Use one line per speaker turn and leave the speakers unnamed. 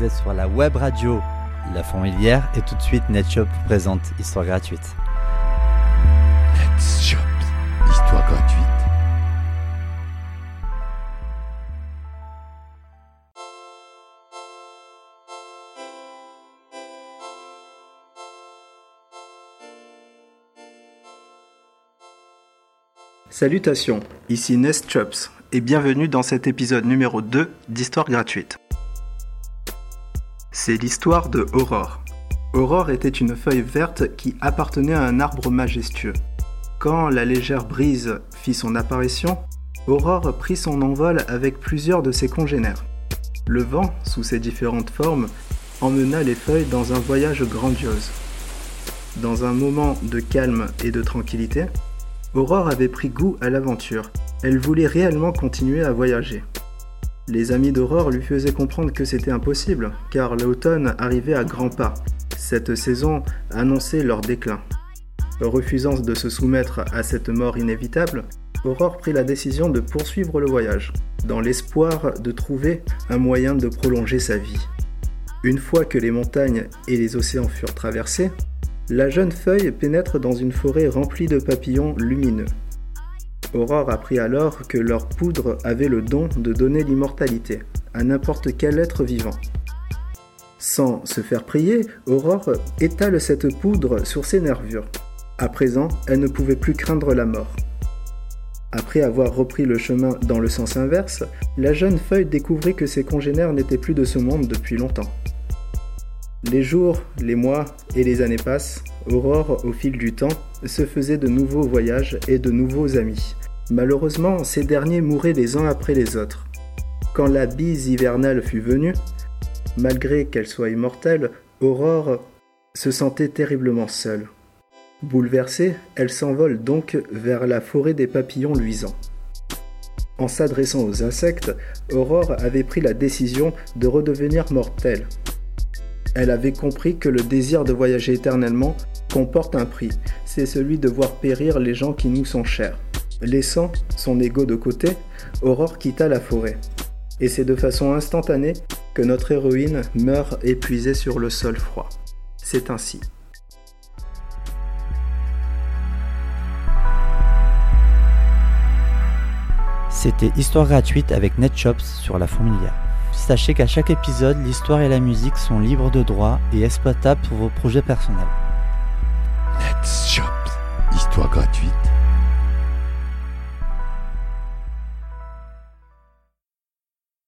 Vous êtes sur la web radio La Fourmilière et tout de suite NetShop vous présente Histoire gratuite.
NetShop, histoire gratuite.
Salutations, ici Nest Chops et bienvenue dans cet épisode numéro 2 d'Histoire gratuite. C'est l'histoire de Aurore. Aurore était une feuille verte qui appartenait à un arbre majestueux. Quand la légère brise fit son apparition, Aurore prit son envol avec plusieurs de ses congénères. Le vent, sous ses différentes formes, emmena les feuilles dans un voyage grandiose. Dans un moment de calme et de tranquillité, Aurore avait pris goût à l'aventure. Elle voulait réellement continuer à voyager. Les amis d'Aurore lui faisaient comprendre que c'était impossible, car l'automne arrivait à grands pas. Cette saison annonçait leur déclin. Refusant de se soumettre à cette mort inévitable, Aurore prit la décision de poursuivre le voyage, dans l'espoir de trouver un moyen de prolonger sa vie. Une fois que les montagnes et les océans furent traversés, la jeune feuille pénètre dans une forêt remplie de papillons lumineux. Aurore apprit alors que leur poudre avait le don de donner l'immortalité à n'importe quel être vivant. Sans se faire prier, Aurore étale cette poudre sur ses nervures. À présent, elle ne pouvait plus craindre la mort. Après avoir repris le chemin dans le sens inverse, la jeune feuille découvrit que ses congénères n'étaient plus de ce monde depuis longtemps. Les jours, les mois et les années passent, Aurore, au fil du temps, se faisait de nouveaux voyages et de nouveaux amis. Malheureusement, ces derniers mouraient les uns après les autres. Quand la bise hivernale fut venue, malgré qu'elle soit immortelle, Aurore se sentait terriblement seule. Bouleversée, elle s'envole donc vers la forêt des papillons luisants. En s'adressant aux insectes, Aurore avait pris la décision de redevenir mortelle. Elle avait compris que le désir de voyager éternellement comporte un prix, c'est celui de voir périr les gens qui nous sont chers. Laissant son ego de côté, Aurore quitta la forêt. Et c'est de façon instantanée que notre héroïne meurt épuisée sur le sol froid. C'est ainsi.
C'était Histoire gratuite avec NetShops sur la Fourmilière. Sachez qu'à chaque épisode, l'histoire et la musique sont libres de droit et exploitables pour vos projets personnels.
NetShop, histoire gratuite.